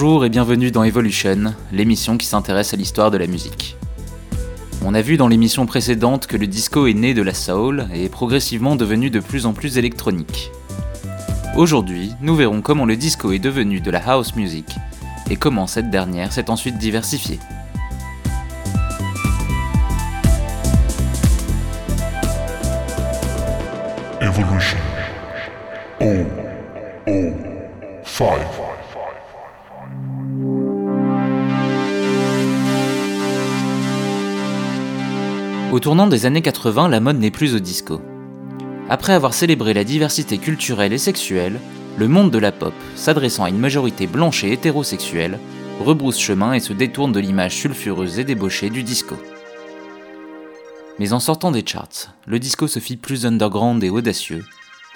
Bonjour et bienvenue dans Evolution, l'émission qui s'intéresse à l'histoire de la musique. On a vu dans l'émission précédente que le disco est né de la soul et est progressivement devenu de plus en plus électronique. Aujourd'hui, nous verrons comment le disco est devenu de la house music et comment cette dernière s'est ensuite diversifiée. Au tournant des années 80, la mode n'est plus au disco. Après avoir célébré la diversité culturelle et sexuelle, le monde de la pop, s'adressant à une majorité blanche et hétérosexuelle, rebrousse chemin et se détourne de l'image sulfureuse et débauchée du disco. Mais en sortant des charts, le disco se fit plus underground et audacieux,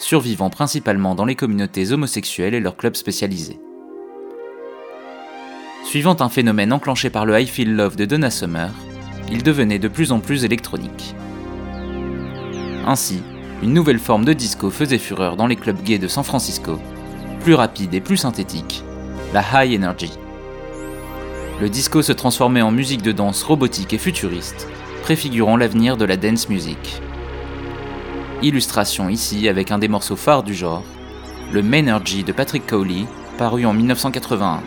survivant principalement dans les communautés homosexuelles et leurs clubs spécialisés. Suivant un phénomène enclenché par le I Feel Love de Donna Summer, il devenait de plus en plus électronique. Ainsi, une nouvelle forme de disco faisait fureur dans les clubs gays de San Francisco, plus rapide et plus synthétique, la high energy. Le disco se transformait en musique de danse robotique et futuriste, préfigurant l'avenir de la dance music. Illustration ici avec un des morceaux phares du genre, le Manergy de Patrick Cowley, paru en 1981.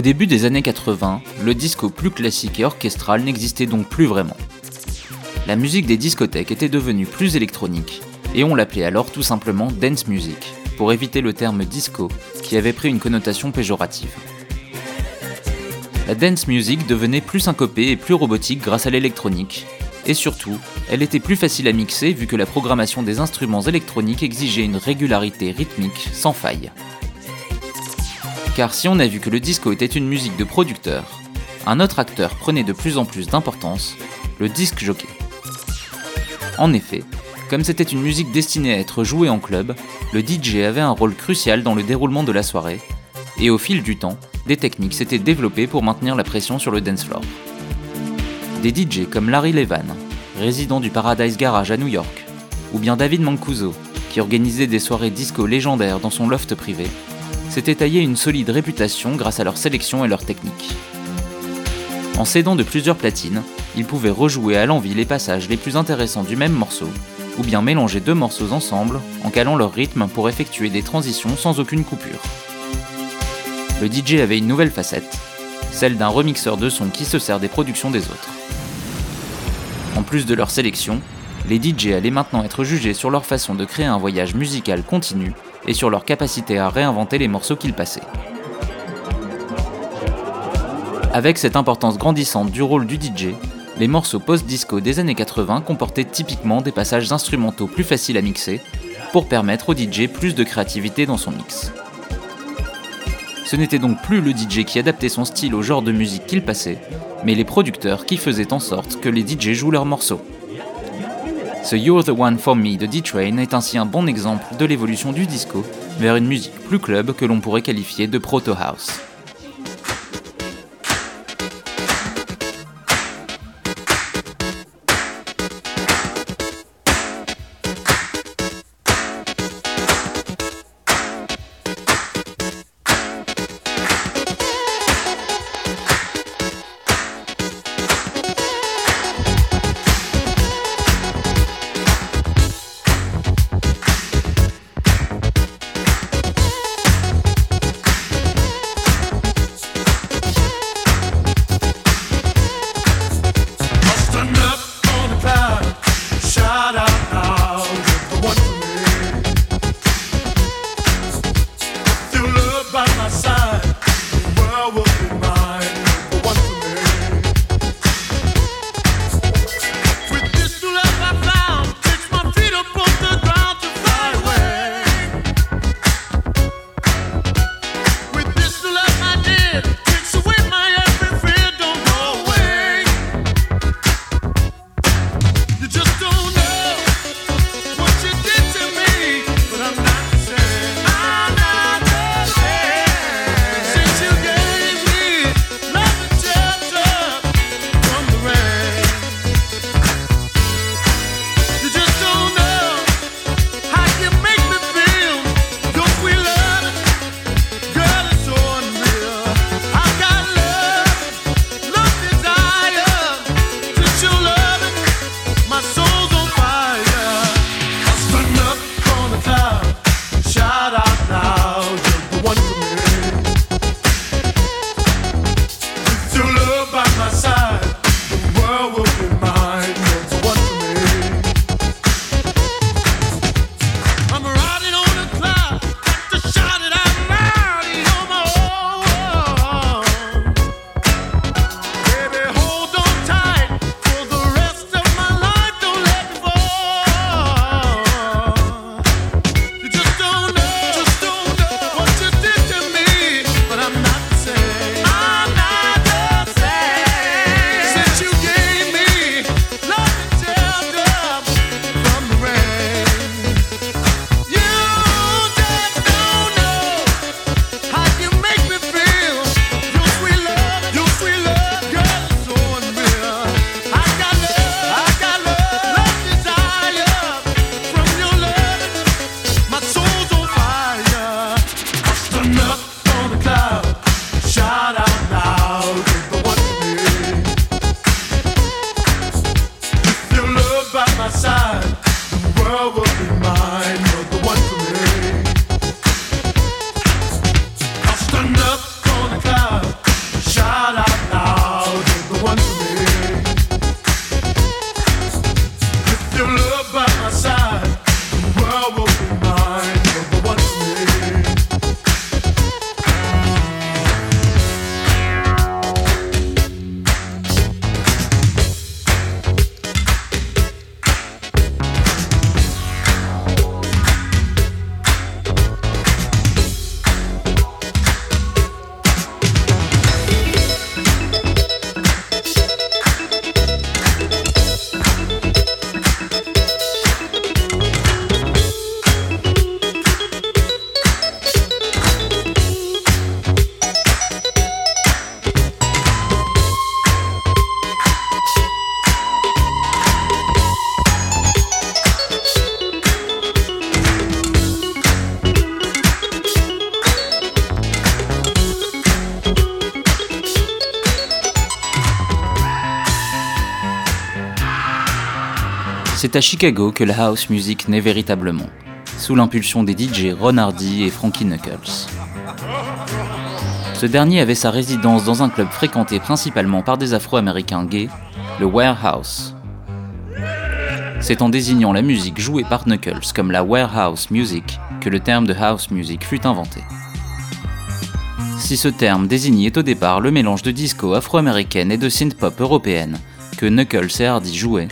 Au début des années 80, le disco plus classique et orchestral n'existait donc plus vraiment. La musique des discothèques était devenue plus électronique, et on l'appelait alors tout simplement dance music, pour éviter le terme disco, qui avait pris une connotation péjorative. La dance music devenait plus syncopée et plus robotique grâce à l'électronique, et surtout, elle était plus facile à mixer vu que la programmation des instruments électroniques exigeait une régularité rythmique sans faille. Car si on a vu que le disco était une musique de producteur, un autre acteur prenait de plus en plus d'importance, le disque jockey. En effet, comme c'était une musique destinée à être jouée en club, le DJ avait un rôle crucial dans le déroulement de la soirée, et au fil du temps, des techniques s'étaient développées pour maintenir la pression sur le dance floor. Des DJ comme Larry Levan, résident du Paradise Garage à New York, ou bien David Mancuso, qui organisait des soirées disco légendaires dans son loft privé, s'étaient taillé une solide réputation grâce à leur sélection et leur technique. En s'aidant de plusieurs platines, ils pouvaient rejouer à l'envie les passages les plus intéressants du même morceau, ou bien mélanger deux morceaux ensemble en calant leur rythme pour effectuer des transitions sans aucune coupure. Le DJ avait une nouvelle facette, celle d'un remixeur de son qui se sert des productions des autres. En plus de leur sélection, les DJ allaient maintenant être jugés sur leur façon de créer un voyage musical continu et sur leur capacité à réinventer les morceaux qu'ils passaient. Avec cette importance grandissante du rôle du DJ, les morceaux post-disco des années 80 comportaient typiquement des passages instrumentaux plus faciles à mixer pour permettre au DJ plus de créativité dans son mix. Ce n'était donc plus le DJ qui adaptait son style au genre de musique qu'il passait, mais les producteurs qui faisaient en sorte que les DJ jouent leurs morceaux. Ce You're the One for Me de D-Train est ainsi un bon exemple de l'évolution du disco vers une musique plus club que l'on pourrait qualifier de proto-house. C'est à Chicago que la house music naît véritablement, sous l'impulsion des DJ Ron Hardy et Frankie Knuckles. Ce dernier avait sa résidence dans un club fréquenté principalement par des Afro-Américains gays, le Warehouse. C'est en désignant la musique jouée par Knuckles comme la warehouse music que le terme de house music fut inventé. Si ce terme désignait au départ le mélange de disco afro-américaine et de synth-pop européenne que Knuckles et Hardy jouaient,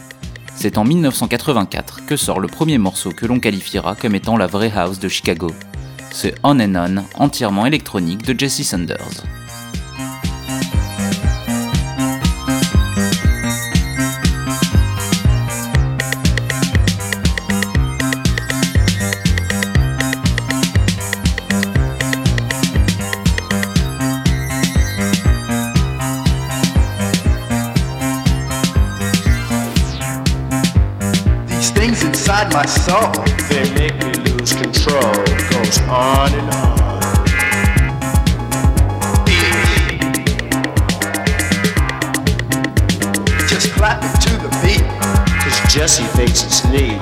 c'est en 1984 que sort le premier morceau que l'on qualifiera comme étant la vraie house de Chicago, ce On and On entièrement électronique de Jesse Sanders. Soul. They make me lose control. Goes on and on. Just clap it to the beat. Cause Jesse thinks it's neat.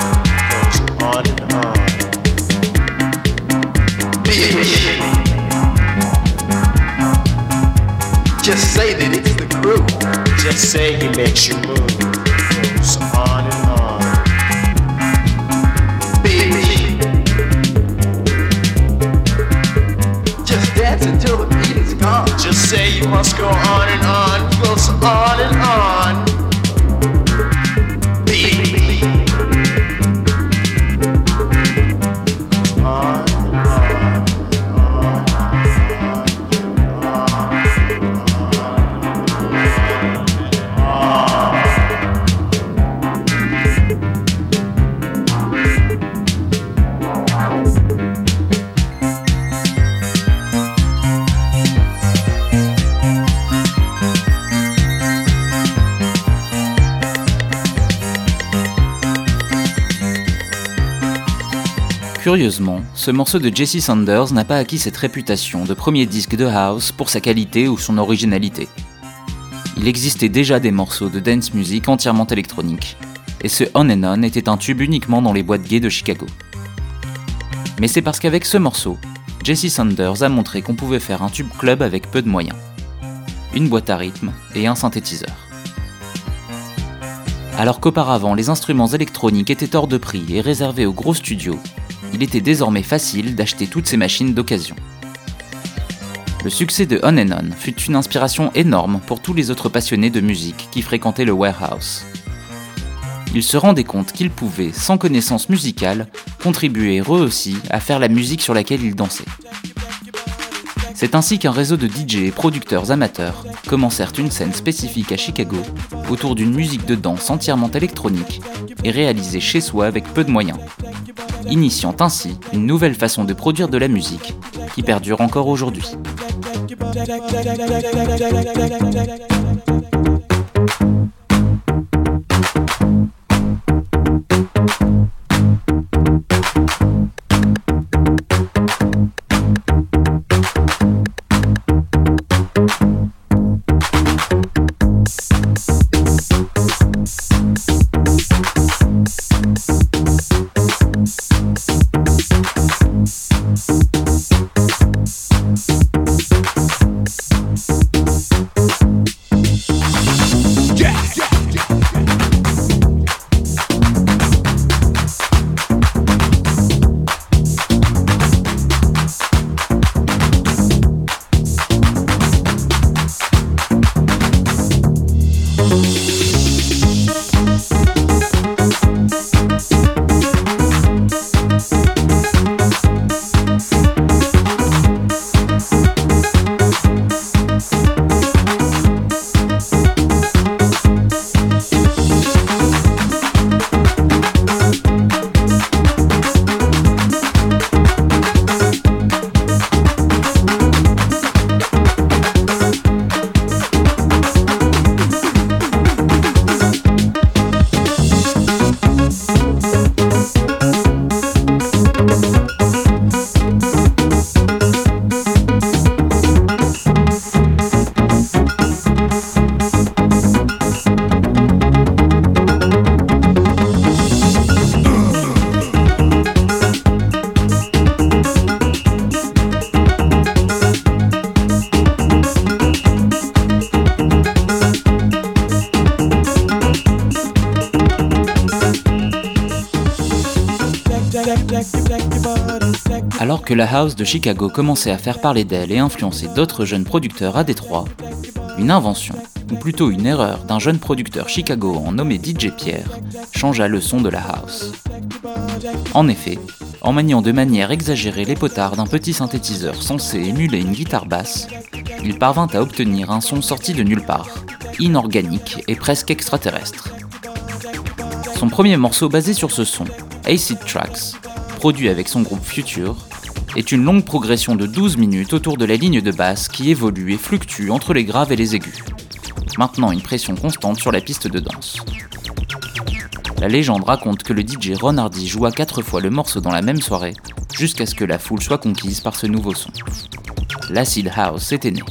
Goes on and on. Just say that it's the crew. Just say he makes you move. Say you must go on and on, goes on and on. Curieusement, ce morceau de Jesse Sanders n'a pas acquis cette réputation de premier disque de house pour sa qualité ou son originalité. Il existait déjà des morceaux de dance music entièrement électroniques, et ce On and On était un tube uniquement dans les boîtes gays de Chicago. Mais c'est parce qu'avec ce morceau, Jesse Sanders a montré qu'on pouvait faire un tube club avec peu de moyens. Une boîte à rythme et un synthétiseur. Alors qu'auparavant les instruments électroniques étaient hors de prix et réservés aux gros studios, il était désormais facile d'acheter toutes ces machines d'occasion. Le succès de On and On fut une inspiration énorme pour tous les autres passionnés de musique qui fréquentaient le warehouse. Ils se rendaient compte qu'ils pouvaient, sans connaissance musicale, contribuer eux aussi à faire la musique sur laquelle ils dansaient. C'est ainsi qu'un réseau de DJ et producteurs amateurs commencèrent une scène spécifique à Chicago autour d'une musique de danse entièrement électronique et réalisée chez soi avec peu de moyens, initiant ainsi une nouvelle façon de produire de la musique qui perdure encore aujourd'hui. Que la house de Chicago commençait à faire parler d'elle et influencer d'autres jeunes producteurs à Détroit, une invention, ou plutôt une erreur d'un jeune producteur chicagoan nommé DJ Pierre, changea le son de la house. En effet, en maniant de manière exagérée les potards d'un petit synthétiseur censé émuler une guitare basse, il parvint à obtenir un son sorti de nulle part, inorganique et presque extraterrestre. Son premier morceau basé sur ce son, Acid Tracks, produit avec son groupe Future, est une longue progression de 12 minutes autour de la ligne de basse qui évolue et fluctue entre les graves et les aigus, maintenant une pression constante sur la piste de danse. La légende raconte que le DJ Ron Hardy joua quatre fois le morceau dans la même soirée, jusqu'à ce que la foule soit conquise par ce nouveau son. L'acid house était né.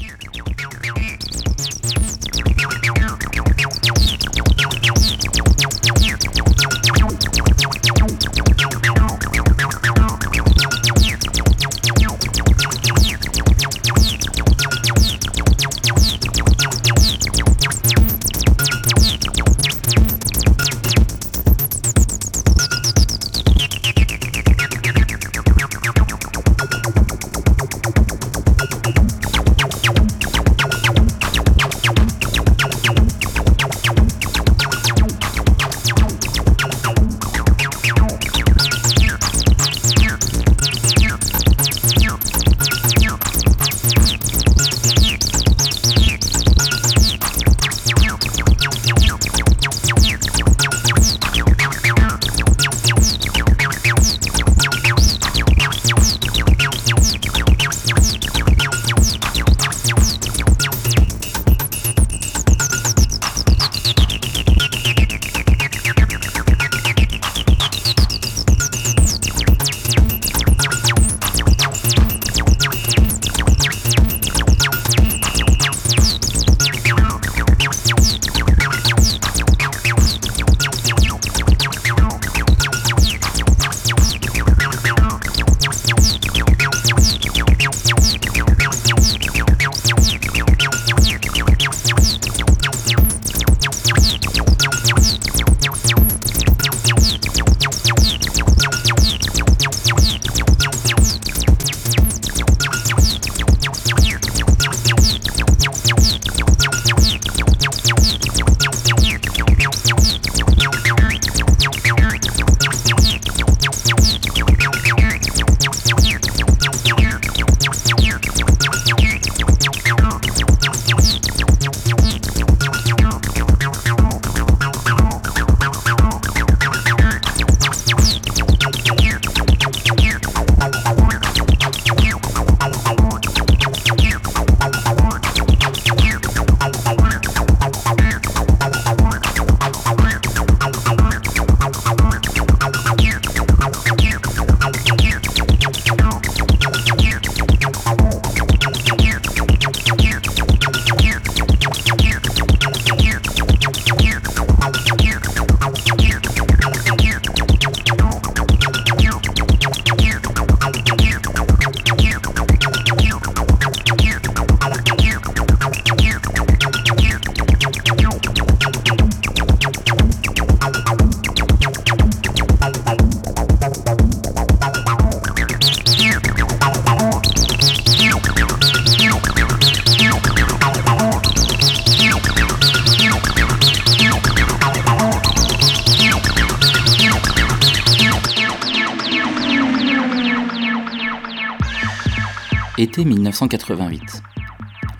1988.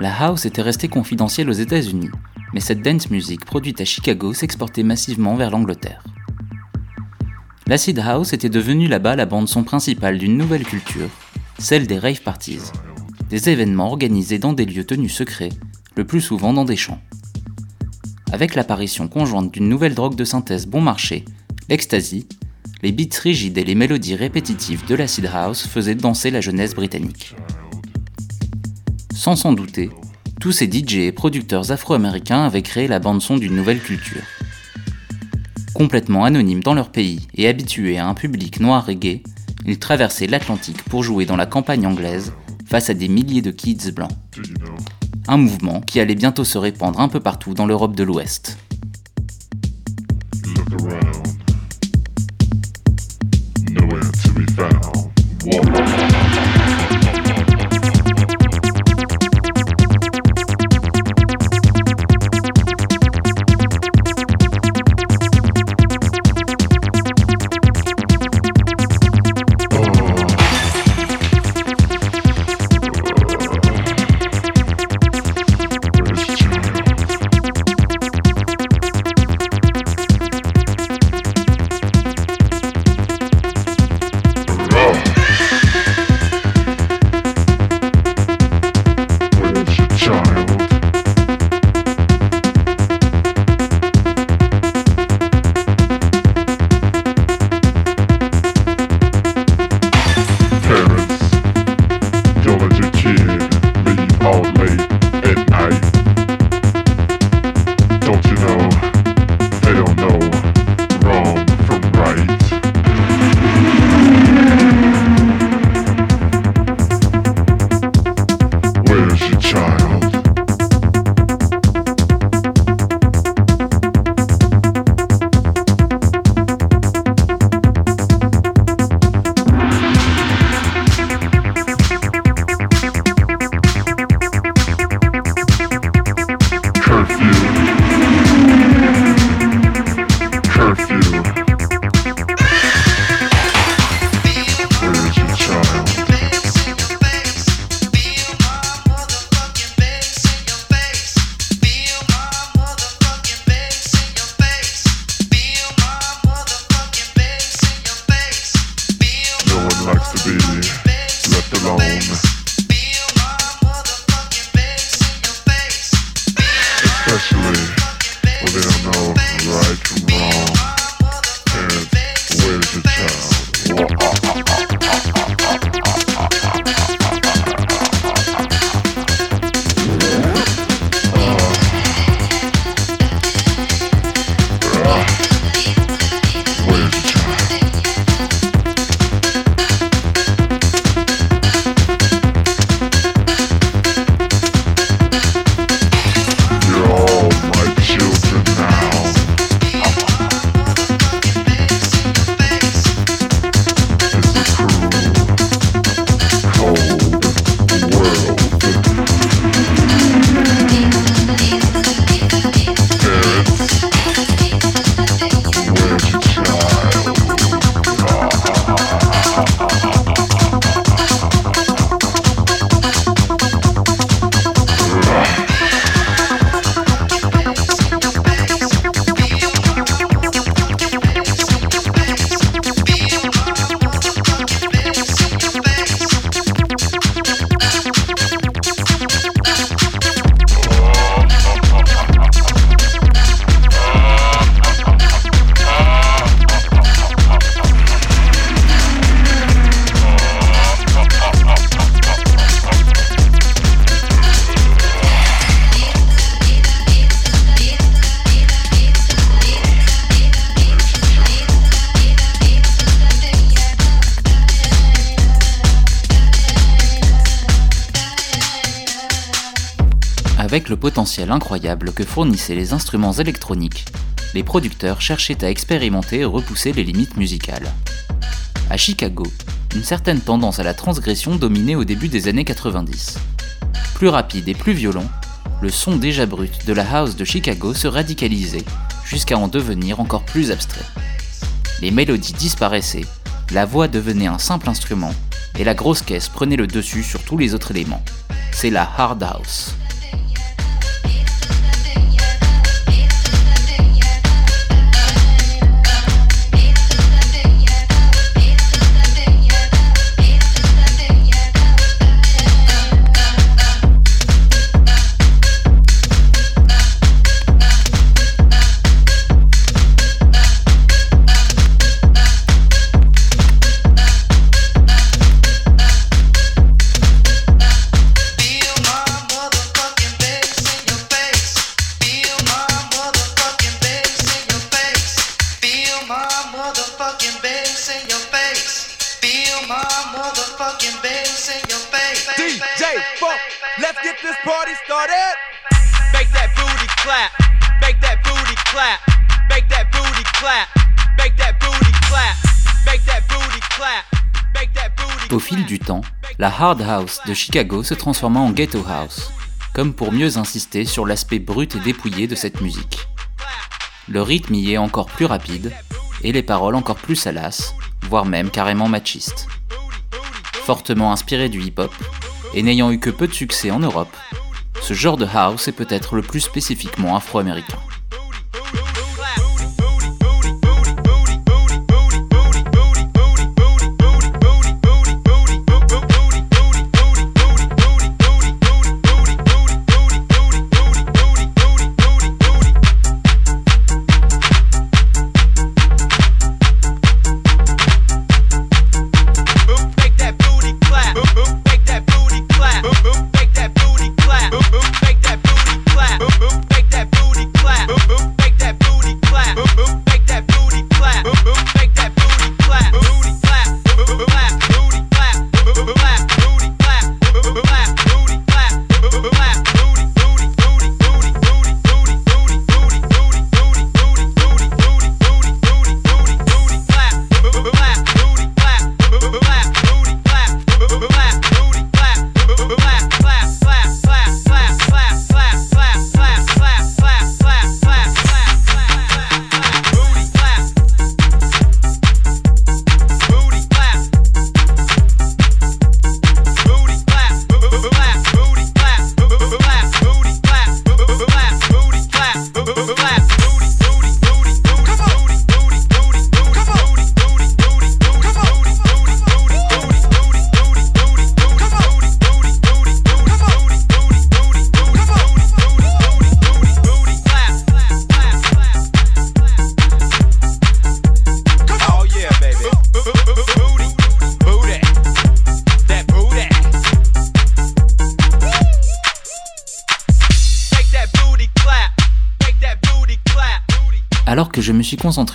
La house était restée confidentielle aux États-Unis, mais cette dance music produite à Chicago s'exportait massivement vers l'Angleterre. L'acid house était devenue là-bas la bande son principale d'une nouvelle culture, celle des rave parties, des événements organisés dans des lieux tenus secrets, le plus souvent dans des champs. Avec l'apparition conjointe d'une nouvelle drogue de synthèse bon marché, l'ecstasy, les beats rigides et les mélodies répétitives de l'acid house faisaient danser la jeunesse britannique. Sans s'en douter, tous ces DJ et producteurs afro-américains avaient créé la bande-son d'une nouvelle culture. Complètement anonymes dans leur pays et habitués à un public noir et gay, ils traversaient l'Atlantique pour jouer dans la campagne anglaise face à des milliers de kids blancs. Un mouvement qui allait bientôt se répandre un peu partout dans l'Europe de l'Ouest. Incroyable que fournissaient les instruments électroniques, les producteurs cherchaient à expérimenter et repousser les limites musicales. À Chicago, une certaine tendance à la transgression dominait au début des années 90. Plus rapide et plus violent, le son déjà brut de la house de Chicago se radicalisait jusqu'à en devenir encore plus abstrait. Les mélodies disparaissaient, la voix devenait un simple instrument et la grosse caisse prenait le dessus sur tous les autres éléments. C'est la hard house. La hard house de Chicago se transforma en ghetto house, comme pour mieux insister sur l'aspect brut et dépouillé de cette musique. Le rythme y est encore plus rapide, et les paroles encore plus salaces, voire même carrément machistes. Fortement inspiré du hip-hop, et n'ayant eu que peu de succès en Europe, ce genre de house est peut-être le plus spécifiquement afro-américain.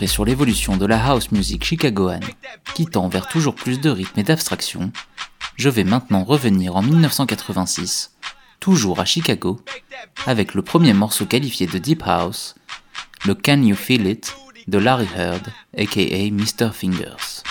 Sur l'évolution de la house music chicagoane, qui tend vers toujours plus de rythme et d'abstraction, je vais maintenant revenir en 1986, toujours à Chicago, avec le premier morceau qualifié de Deep House, le Can You Feel It de Larry Heard, aka Mr. Fingers.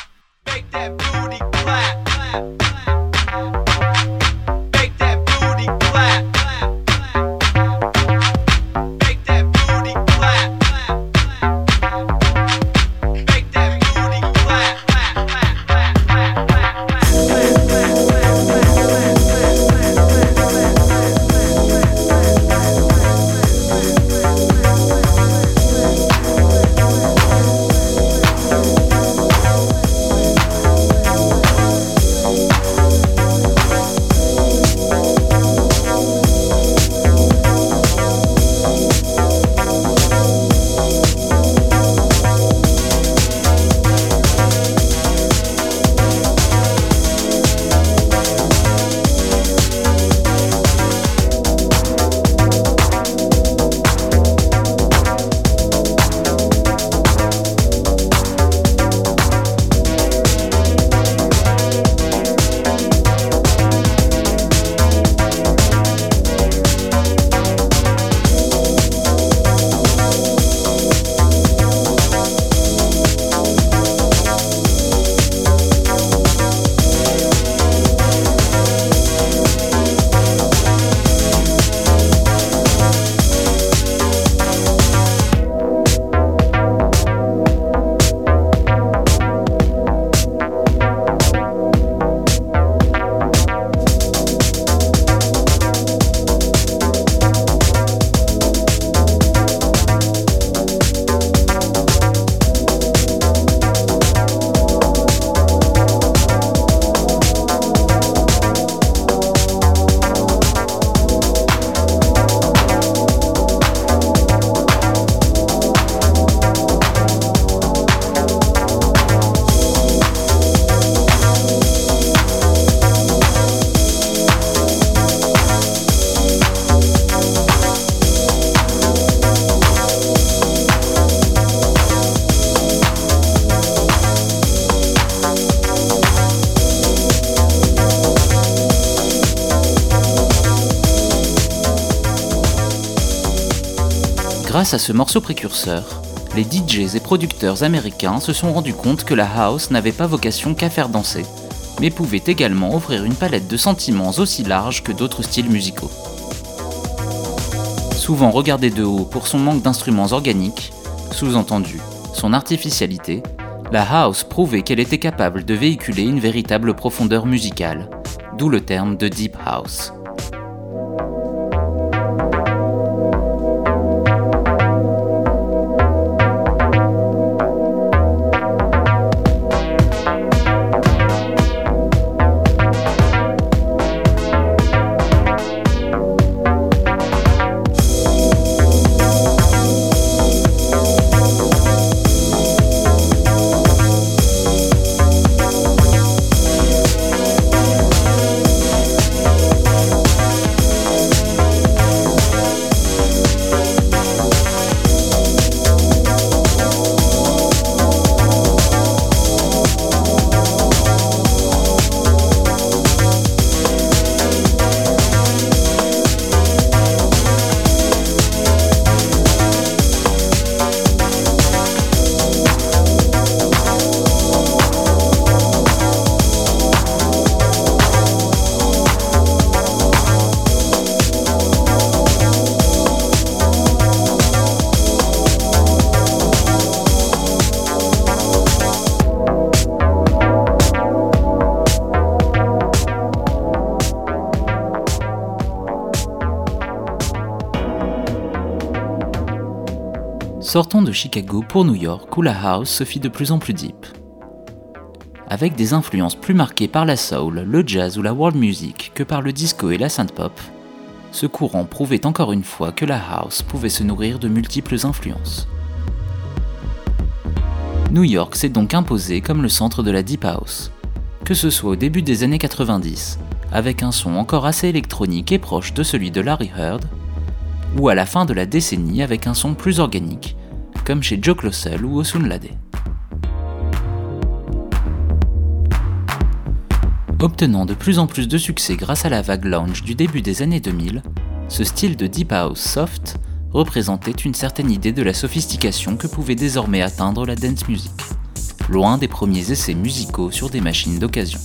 Grâce à ce morceau précurseur, les DJs et producteurs américains se sont rendus compte que la house n'avait pas vocation qu'à faire danser, mais pouvait également offrir une palette de sentiments aussi large que d'autres styles musicaux. Souvent regardée de haut pour son manque d'instruments organiques, sous-entendu son artificialité, la house prouvait qu'elle était capable de véhiculer une véritable profondeur musicale, d'où le terme de deep house. Sortons de Chicago pour New York où la house se fit de plus en plus deep. Avec des influences plus marquées par la soul, le jazz ou la world music que par le disco et la synth-pop, ce courant prouvait encore une fois que la house pouvait se nourrir de multiples influences. New York s'est donc imposé comme le centre de la deep house, que ce soit au début des années 90, avec un son encore assez électronique et proche de celui de Larry Heard, ou à la fin de la décennie avec un son plus organique, comme chez Joe Clossel ou Osunlade. Obtenant de plus en plus de succès grâce à la vague lounge du début des années 2000, ce style de deep house soft représentait une certaine idée de la sophistication que pouvait désormais atteindre la dance music, loin des premiers essais musicaux sur des machines d'occasion.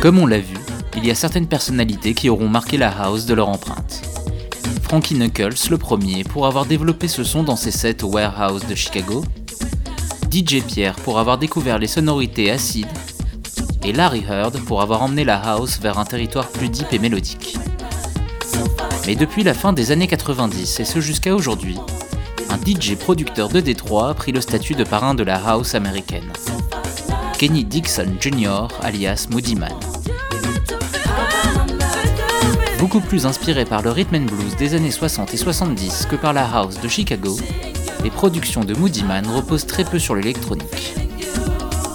Comme on l'a vu, il y a certaines personnalités qui auront marqué la house de leur empreinte. Frankie Knuckles, le premier, pour avoir développé ce son dans ses sets au Warehouse de Chicago, DJ Pierre pour avoir découvert les sonorités acides, et Larry Heard pour avoir emmené la house vers un territoire plus deep et mélodique. Mais depuis la fin des années 90 et ce jusqu'à aujourd'hui, un DJ producteur de Détroit a pris le statut de parrain de la house américaine. Kenny Dixon Jr. alias Moody Man. Beaucoup plus inspiré par le rhythm and blues des années 60 et 70 que par la house de Chicago, les productions de Moody Man reposent très peu sur l'électronique.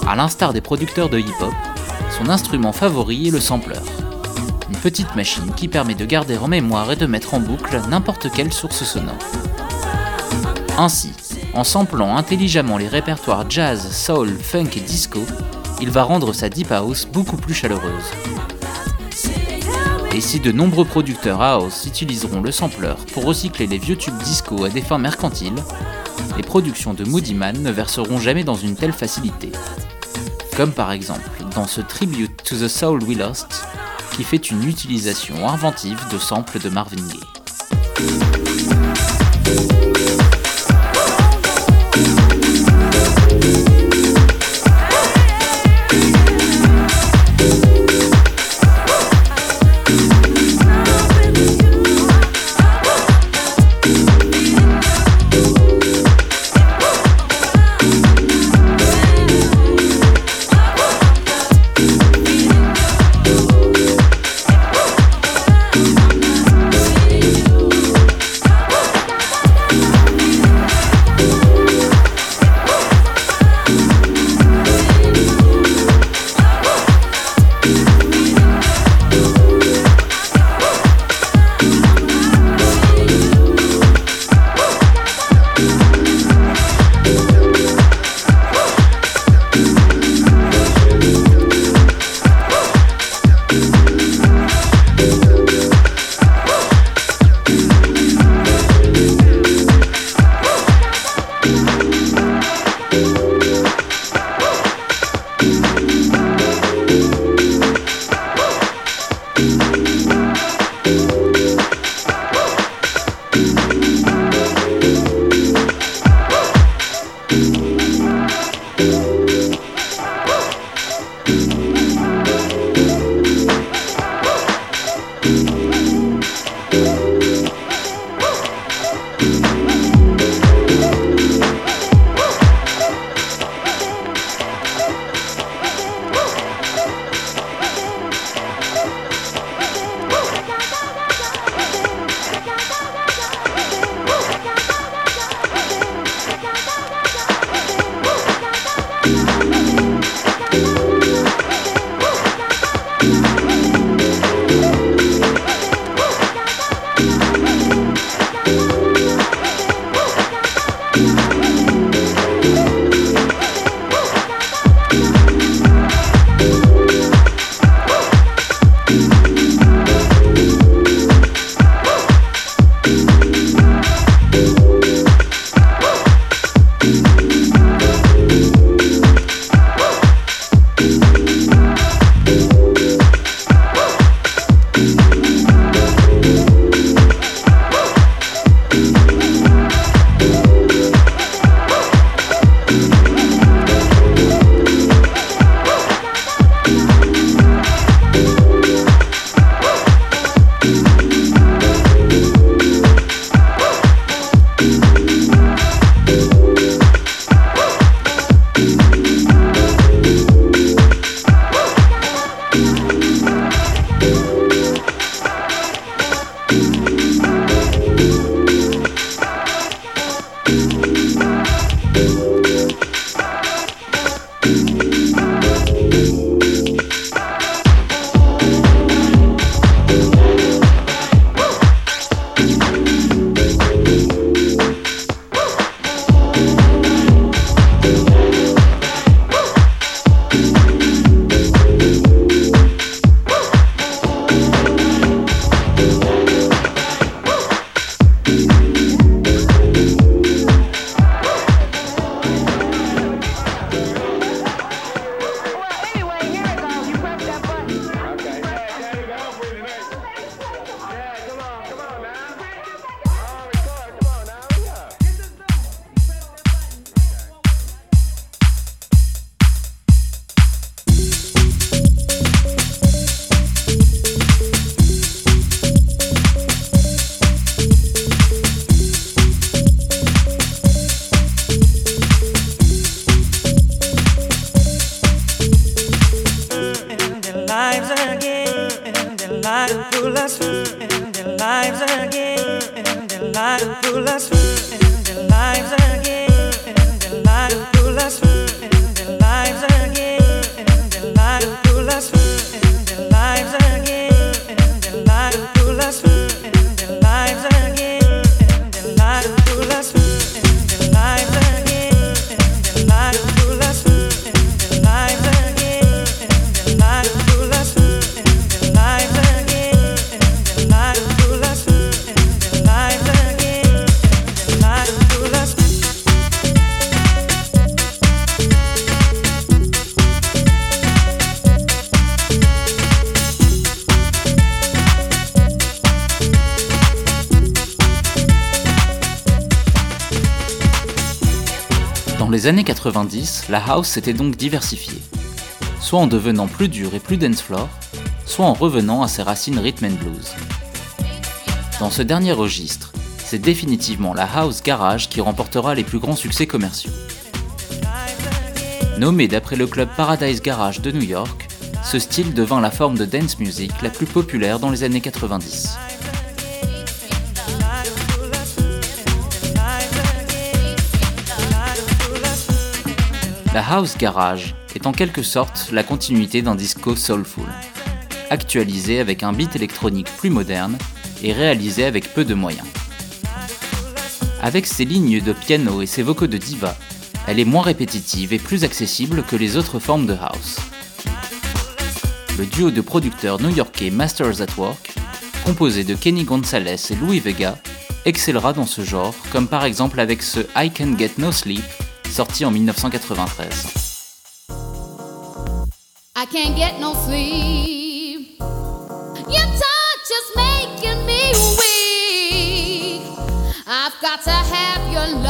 A l'instar des producteurs de hip-hop, son instrument favori est le sampler. Une petite machine qui permet de garder en mémoire et de mettre en boucle n'importe quelle source sonore. Ainsi, en samplant intelligemment les répertoires jazz, soul, funk et disco, il va rendre sa deep house beaucoup plus chaleureuse. Et si de nombreux producteurs house utiliseront le sampler pour recycler les vieux tubes disco à des fins mercantiles, les productions de Moody Man ne verseront jamais dans une telle facilité. Comme par exemple dans ce Tribute to the Soul We Lost, qui fait une utilisation inventive de samples de Marvin Gaye. lives again, and their lives will us, and their lives again. Les années 90, la house s'était donc diversifiée, soit en devenant plus dure et plus dance floor, soit en revenant à ses racines rhythm and blues. Dans ce dernier registre, c'est définitivement la house garage qui remportera les plus grands succès commerciaux. Nommé d'après le club Paradise Garage de New York, ce style devint la forme de dance music la plus populaire dans les années 90. La house garage est en quelque sorte la continuité d'un disco soulful, actualisé avec un beat électronique plus moderne et réalisé avec peu de moyens. Avec ses lignes de piano et ses vocaux de diva, elle est moins répétitive et plus accessible que les autres formes de house. Le duo de producteurs new-yorkais Masters at Work, composé de Kenny Gonzalez et Louis Vega, excellera dans ce genre, comme par exemple avec ce I Can Get No Sleep sorti en 1993. I can't get no sleep. Your touch is making me weak. I've got to have your love.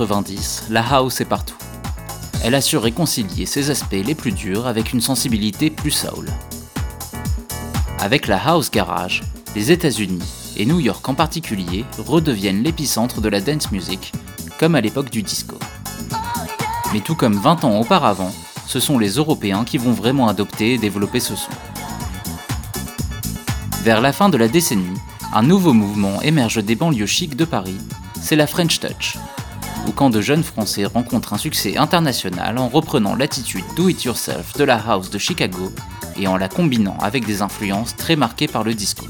90, la house est partout. Elle a su réconcilier ses aspects les plus durs avec une sensibilité plus soul. Avec la house garage, les États-Unis, et New York en particulier, redeviennent l'épicentre de la dance music, comme à l'époque du disco. Mais tout comme 20 ans auparavant, ce sont les Européens qui vont vraiment adopter et développer ce son. Vers la fin de la décennie, un nouveau mouvement émerge des banlieues chics de Paris, c'est la French Touch, ou quand de jeunes Français rencontrent un succès international en reprenant l'attitude do-it-yourself de la house de Chicago et en la combinant avec des influences très marquées par le disco.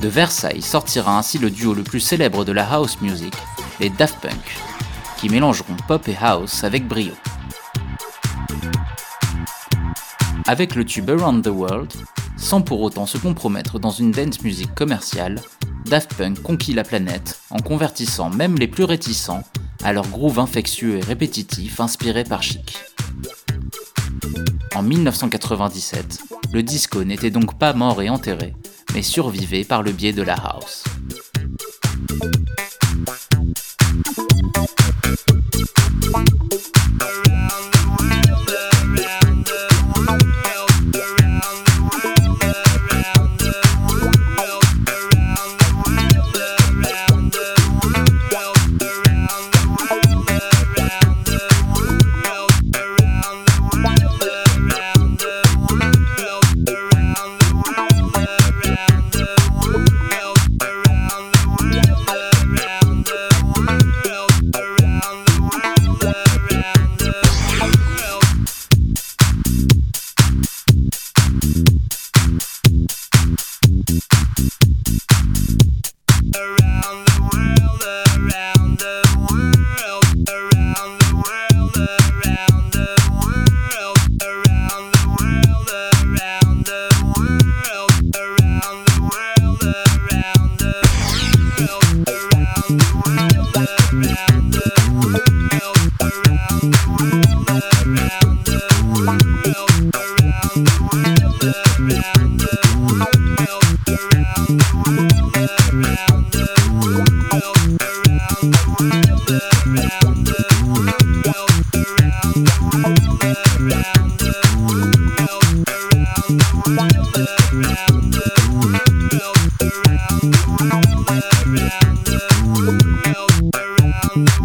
De Versailles sortira ainsi le duo le plus célèbre de la house music, les Daft Punk, qui mélangeront pop et house avec brio. Avec le tube Around the World, sans pour autant se compromettre dans une dance music commerciale, Daft Punk conquit la planète en convertissant même les plus réticents à leur groove infectieux et répétitif inspiré par Chic. En 1997, le disco n'était donc pas mort et enterré, mais survivait par le biais de la house.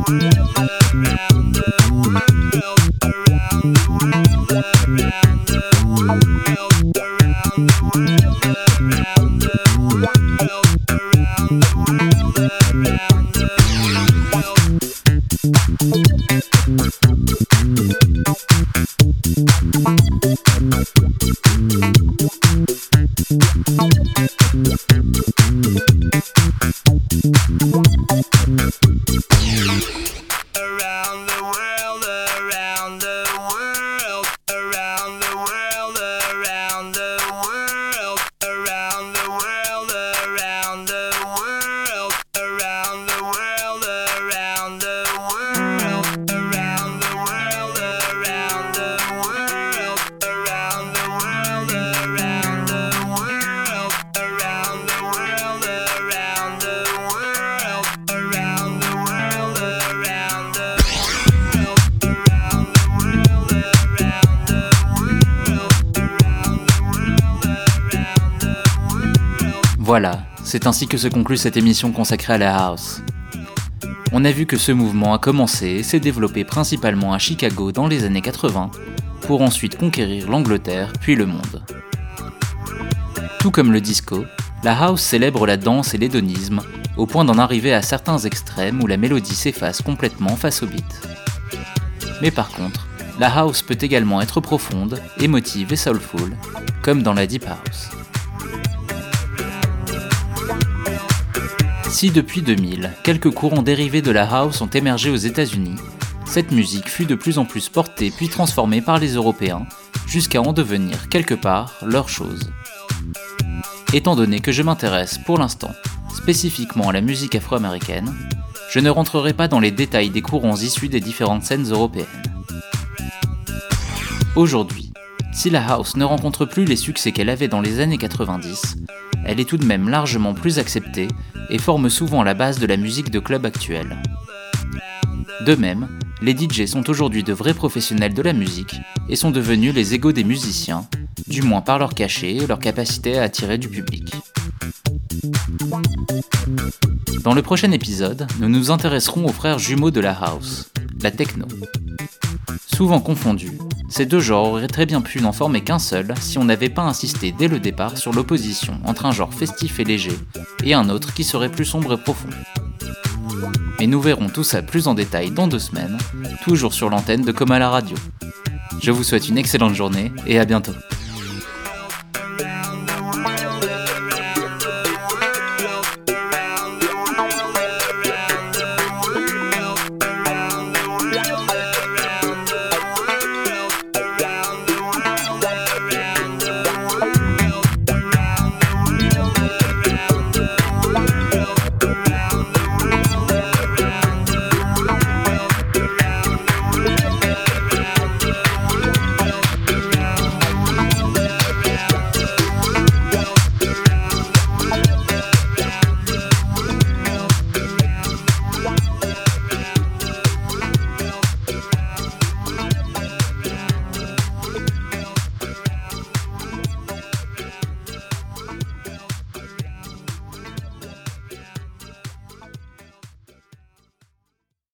Thank you. C'est ainsi que se conclut cette émission consacrée à la house. On a vu que ce mouvement a commencé et s'est développé principalement à Chicago dans les années 80, pour ensuite conquérir l'Angleterre puis le monde. Tout comme le disco, la house célèbre la danse et l'hédonisme, au point d'en arriver à certains extrêmes où la mélodie s'efface complètement face au beat. Mais par contre, la house peut également être profonde, émotive et soulful, comme dans la deep house. Si depuis 2000, quelques courants dérivés de la house ont émergé aux États-Unis, cette musique fut de plus en plus portée puis transformée par les Européens, jusqu'à en devenir quelque part leur chose. Étant donné que je m'intéresse pour l'instant spécifiquement à la musique afro-américaine, je ne rentrerai pas dans les détails des courants issus des différentes scènes européennes. Aujourd'hui, si la house ne rencontre plus les succès qu'elle avait dans les années 90, elle est tout de même largement plus acceptée et forme souvent la base de la musique de club actuelle. De même, les DJ sont aujourd'hui de vrais professionnels de la musique et sont devenus les égaux des musiciens, du moins par leur cachet et leur capacité à attirer du public. Dans le prochain épisode, nous nous intéresserons aux frères jumeaux de la house, la techno. Souvent confondus, ces deux genres auraient très bien pu n'en former qu'un seul si on n'avait pas insisté dès le départ sur l'opposition entre un genre festif et léger et un autre qui serait plus sombre et profond. Mais nous verrons tout ça plus en détail dans deux semaines, toujours sur l'antenne de Coma la radio. Je vous souhaite une excellente journée et à bientôt.